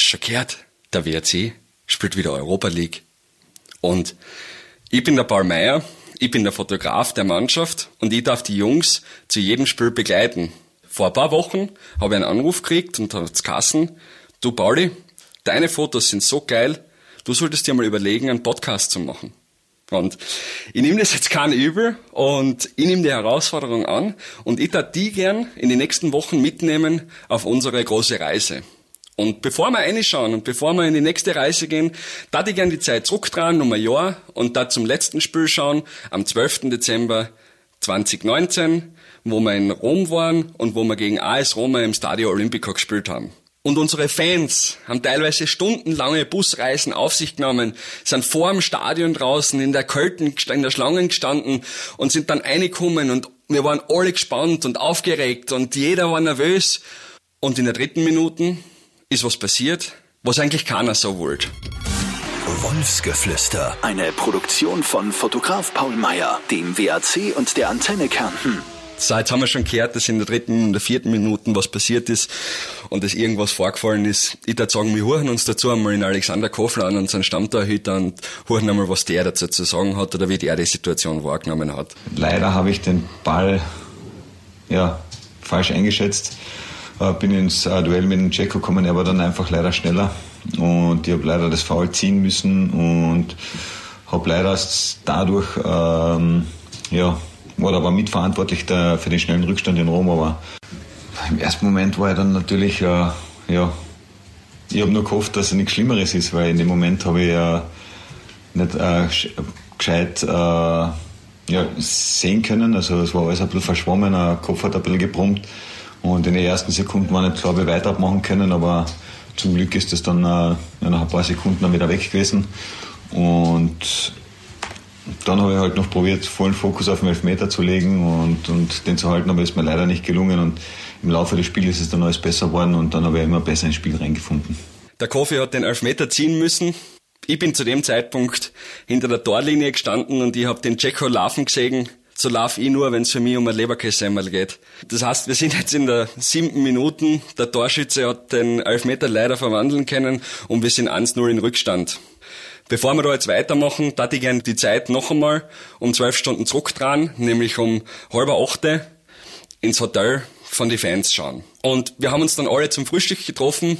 hast schon gehört, der WRC spielt wieder Europa League. Und ich bin der Paul Meier, ich bin der Fotograf der Mannschaft und ich darf die Jungs zu jedem Spiel begleiten. Vor ein paar Wochen habe ich einen Anruf gekriegt und hat's Kassen, du Pauli, deine Fotos sind so geil, du solltest dir mal überlegen, einen Podcast zu machen. Und ich nehme das jetzt kein übel und ich nehme die Herausforderung an und ich darf die gern in den nächsten Wochen mitnehmen auf unsere große Reise. Und bevor wir reinschauen und bevor wir in die nächste Reise gehen, da ich gerne die Zeit zurückdrehen, um ein Jahr und da zum letzten Spiel schauen, am 12. Dezember 2019, wo wir in Rom waren und wo wir gegen AS Roma im Stadio Olimpico gespielt haben. Und unsere Fans haben teilweise stundenlange Busreisen auf sich genommen, sind vor dem Stadion draußen in der Költen, in der Schlange gestanden und sind dann reingekommen und wir waren alle gespannt und aufgeregt und jeder war nervös. Und in der dritten Minute ist was passiert, was eigentlich keiner so wollte. Wolfsgeflüster. Eine Produktion von Fotograf Paul Meyer, dem WAC und der Antenne Kärnten. So, jetzt haben wir schon gehört, dass in der dritten und der vierten Minuten was passiert ist und dass irgendwas vorgefallen ist. Ich würde sagen, wir hören uns dazu einmal in Alexander Kofler an, unseren Stammtorhüter, und hören einmal, was der dazu zu sagen hat oder wie der die Situation wahrgenommen hat. Leider habe ich den Ball ja, falsch eingeschätzt bin ins äh, Duell mit dem Jacko gekommen, er war dann einfach leider schneller und ich habe leider das Foul ziehen müssen und habe leider dadurch, ähm, ja, war aber mitverantwortlich für den schnellen Rückstand in Rom, aber im ersten Moment war ich dann natürlich, äh, ja, ich habe nur gehofft, dass es nichts Schlimmeres ist, weil in dem Moment habe ich ja nicht äh, gescheit äh, ja, sehen können. Also es war alles ein bisschen verschwommen, der Kopf hat ein bisschen gebrummt. Und in den ersten Sekunden war nicht klar, wie weiter machen können, aber zum Glück ist das dann äh, nach ein paar Sekunden dann wieder weg gewesen. Und dann habe ich halt noch probiert, vollen Fokus auf den Elfmeter zu legen und, und den zu halten, aber ist mir leider nicht gelungen. Und im Laufe des Spiels ist es dann alles besser geworden und dann habe ich immer besser ins Spiel reingefunden. Der Kofi hat den Elfmeter ziehen müssen. Ich bin zu dem Zeitpunkt hinter der Torlinie gestanden und ich habe den Jacko laufen gesehen so laufe ich nur, wenn es für mich um ein Leberkässemmel geht. Das heißt, wir sind jetzt in der siebten Minute. Der Torschütze hat den Elfmeter leider verwandeln können und wir sind 1-0 in Rückstand. Bevor wir da jetzt weitermachen, da ich gerne die Zeit noch einmal um zwölf Stunden zurückdrehen, nämlich um halber achte ins Hotel von den Fans schauen. Und wir haben uns dann alle zum Frühstück getroffen,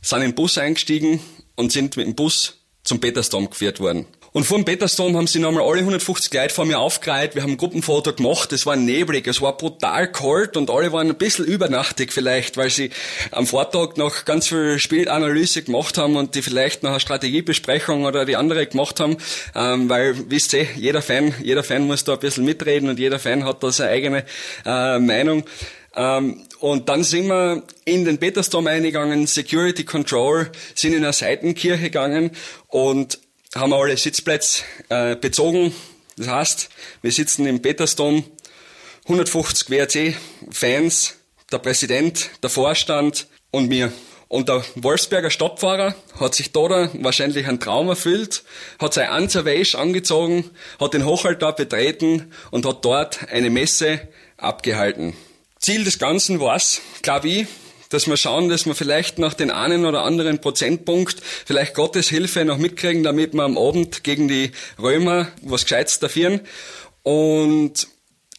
sind in den Bus eingestiegen und sind mit dem Bus zum Petersdom geführt worden. Und vor dem Petersdom haben sie nochmal alle 150 Leute vor mir aufgereiht. Wir haben ein Gruppenfoto gemacht. Es war neblig, es war brutal kalt und alle waren ein bisschen übernachtig vielleicht, weil sie am Vortag noch ganz viel Spielanalyse gemacht haben und die vielleicht noch eine Strategiebesprechung oder die andere gemacht haben. Ähm, weil, wisst ihr, jeder Fan, jeder Fan muss da ein bisschen mitreden und jeder Fan hat da seine eigene äh, Meinung. Ähm, und dann sind wir in den Petersdom eingegangen, Security Control, sind in eine Seitenkirche gegangen und haben wir alle Sitzplätze äh, bezogen. Das heißt, wir sitzen im Petersdom, 150 WRC-Fans, der Präsident, der Vorstand und mir. Und der Wolfsberger Stadtfahrer hat sich da wahrscheinlich einen Traum erfüllt, hat sein Anzerwäsch angezogen, hat den Hochaltar betreten und hat dort eine Messe abgehalten. Ziel des Ganzen war's, glaube ich, dass wir schauen, dass wir vielleicht noch den einen oder anderen Prozentpunkt, vielleicht Gottes Hilfe noch mitkriegen, damit wir am Abend gegen die Römer was Gescheites dafieren. Und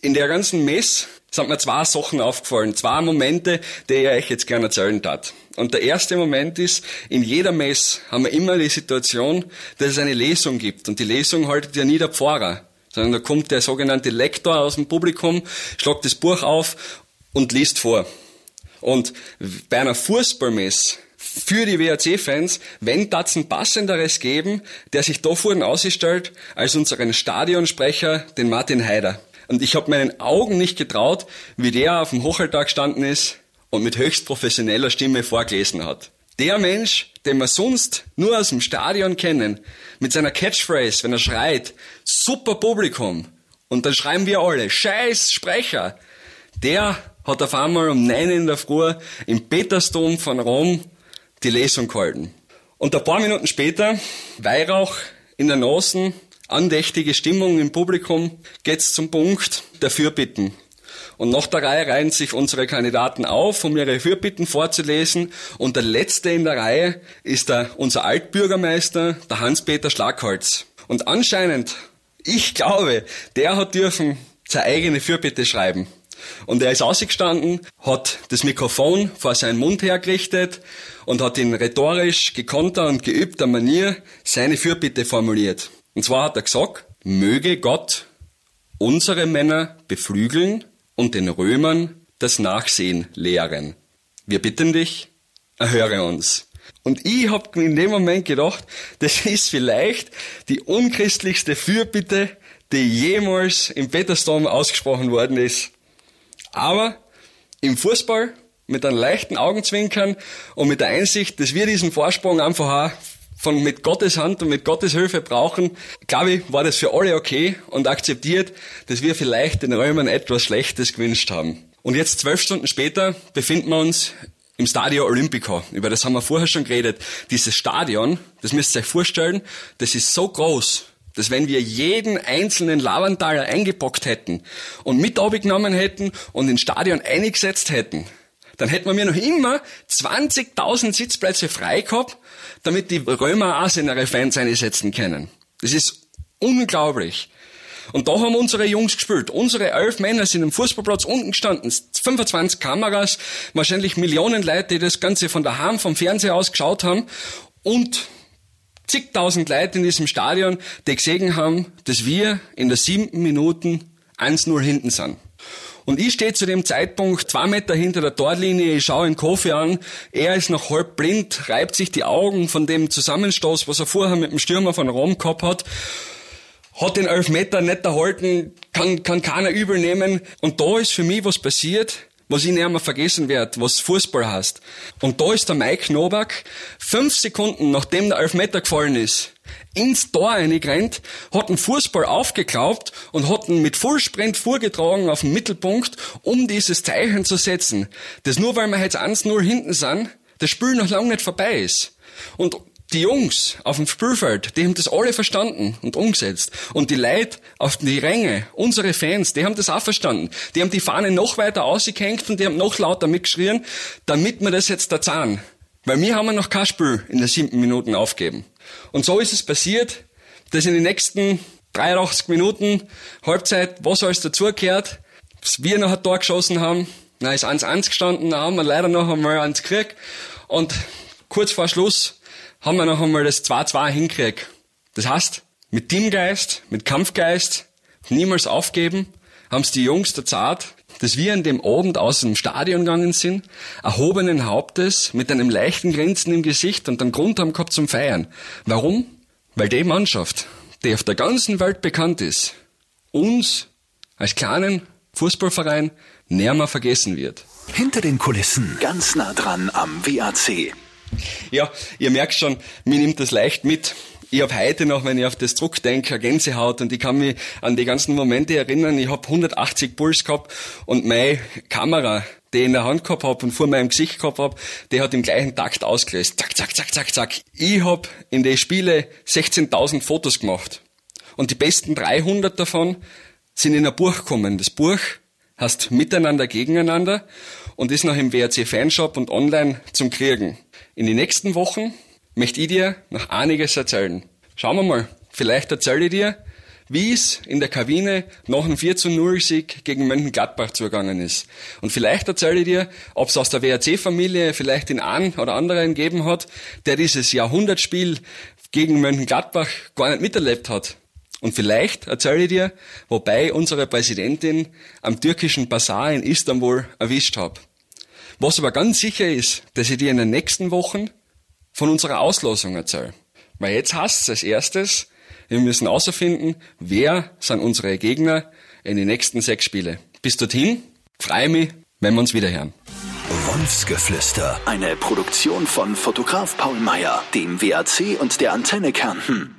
in der ganzen Mess sind mir zwei Sachen aufgefallen, zwei Momente, die ich euch jetzt gerne erzählen tat. Und der erste Moment ist, in jeder Mess haben wir immer die Situation, dass es eine Lesung gibt. Und die Lesung haltet ja nie der Pfarrer, sondern da kommt der sogenannte Lektor aus dem Publikum, schlagt das Buch auf und liest vor. Und bei einer Fußballmess für die WRC-Fans, wenn das ein passenderes geben, der sich da vorne ausstellt, als unseren Stadionsprecher, den Martin Heider. Und ich habe meinen Augen nicht getraut, wie der auf dem Hochaltar gestanden ist und mit höchst professioneller Stimme vorgelesen hat. Der Mensch, den wir sonst nur aus dem Stadion kennen, mit seiner Catchphrase, wenn er schreit, super Publikum, und dann schreiben wir alle, scheiß Sprecher, der hat auf einmal um neun in der Früh im Petersdom von Rom die Lesung gehalten. Und ein paar Minuten später, Weihrauch in der Nase, andächtige Stimmung im Publikum, geht's zum Punkt der Fürbitten. Und nach der Reihe reihen sich unsere Kandidaten auf, um ihre Fürbitten vorzulesen. Und der letzte in der Reihe ist der, unser Altbürgermeister, der Hans-Peter Schlagholz. Und anscheinend, ich glaube, der hat dürfen seine eigene Fürbitte schreiben. Und er ist ausgestanden, hat das Mikrofon vor seinen Mund hergerichtet und hat in rhetorisch gekonnter und geübter Manier seine Fürbitte formuliert. Und zwar hat er gesagt, möge Gott unsere Männer beflügeln und den Römern das Nachsehen lehren. Wir bitten dich, erhöre uns. Und ich hab in dem Moment gedacht, das ist vielleicht die unchristlichste Fürbitte, die jemals im Petersdom ausgesprochen worden ist. Aber im Fußball mit einem leichten Augenzwinkern und mit der Einsicht, dass wir diesen Vorsprung einfach von mit Gottes Hand und mit Gottes Hilfe brauchen, glaube ich, war das für alle okay und akzeptiert, dass wir vielleicht den Römern etwas Schlechtes gewünscht haben. Und jetzt zwölf Stunden später befinden wir uns im Stadio Olimpico. Über das haben wir vorher schon geredet. Dieses Stadion, das müsst ihr euch vorstellen, das ist so groß, dass wenn wir jeden einzelnen Lavandaler eingepackt hätten und mit abgenommen hätten und ins Stadion eingesetzt hätten, dann hätten wir noch immer 20.000 Sitzplätze frei gehabt, damit die Römer auch seine Fans einsetzen können. Das ist unglaublich. Und da haben unsere Jungs gespielt. Unsere elf Männer sind am Fußballplatz unten gestanden. 25 Kameras, wahrscheinlich Millionen Leute, die das Ganze von daheim, vom Fernseher aus geschaut haben. Und zigtausend Leute in diesem Stadion, die gesehen haben, dass wir in der siebten Minuten 1-0 hinten sind. Und ich stehe zu dem Zeitpunkt zwei Meter hinter der Torlinie, ich schaue ihn Kofi an, er ist noch halb blind, reibt sich die Augen von dem Zusammenstoß, was er vorher mit dem Stürmer von Rom gehabt hat, hat den Elfmeter nicht erhalten, kann, kann keiner übel nehmen. Und da ist für mich was passiert, was ich nicht mehr vergessen werde, was Fußball heißt. Und da ist der Mike Novak, fünf Sekunden nachdem der Elfmeter gefallen ist, ins Tor reingerannt, hat den Fußball aufgeklaubt und hat ihn mit Fullsprint vorgetragen auf den Mittelpunkt, um dieses Zeichen zu setzen. Das nur, weil wir jetzt 1-0 hinten sind, das Spiel noch lange nicht vorbei ist. Und die Jungs auf dem Spielfeld, die haben das alle verstanden und umgesetzt. Und die Leute auf die Ränge, unsere Fans, die haben das auch verstanden. Die haben die Fahne noch weiter ausgehängt und die haben noch lauter mitgeschrien, damit wir das jetzt da zahlen. Weil wir haben noch kein Spiel in den siebten Minuten aufgeben. Und so ist es passiert, dass in den nächsten 83 Minuten Halbzeit, was alles dazugehört, wir noch ein Tor geschossen haben, na, ist 1-1 gestanden, da haben wir leider noch einmal eins gekriegt. Und kurz vor Schluss haben wir noch einmal das 2-2 hinkriegt. Das heißt, mit Teamgeist, mit Kampfgeist, niemals aufgeben, haben es die Jungs der Zart, dass wir an dem Abend aus dem Stadion gegangen sind, erhobenen Hauptes, mit einem leichten Grinsen im Gesicht und einen Grund haben gehabt zum Feiern. Warum? Weil die Mannschaft, die auf der ganzen Welt bekannt ist, uns als kleinen Fußballverein mehr vergessen wird. Hinter den Kulissen, ganz nah dran am WAC. Ja, ihr merkt schon, mir nimmt das leicht mit. Ich habe heute noch, wenn ich auf das zurückdenke, eine Gänsehaut und ich kann mich an die ganzen Momente erinnern. Ich habe 180 Puls gehabt und meine Kamera, die ich in der Hand gehabt habe und vor meinem Gesicht gehabt habe, die hat im gleichen Takt ausgelöst. Zack, zack, zack, zack, zack. Ich habe in den Spiele 16.000 Fotos gemacht und die besten 300 davon sind in ein Buch gekommen. Das Buch heißt Miteinander gegeneinander und ist noch im WRC Fanshop und online zum Kriegen. In den nächsten Wochen möchte ich dir noch einiges erzählen. Schauen wir mal, vielleicht erzähle ich dir, wie es in der Kabine nach einem 4 zu 0 Sieg gegen Mönchengladbach zugegangen ist. Und vielleicht erzähle ich dir, ob es aus der WRC-Familie vielleicht den einen oder anderen gegeben hat, der dieses Jahrhundertspiel gegen Mönchengladbach gar nicht miterlebt hat. Und vielleicht erzähle ich dir, wobei unsere Präsidentin am türkischen Bazar in Istanbul erwischt habe. Was aber ganz sicher ist, dass ich dir in den nächsten Wochen von unserer Auslosung erzähle. Weil jetzt heißt es als erstes, wir müssen herausfinden, wer sind unsere Gegner in den nächsten sechs Spiele. Bis dorthin, freue mich, wenn wir uns wiederhören. Wolfsgeflüster. Eine Produktion von Fotograf Paul Meyer, dem WAC und der Antenne Kärnten.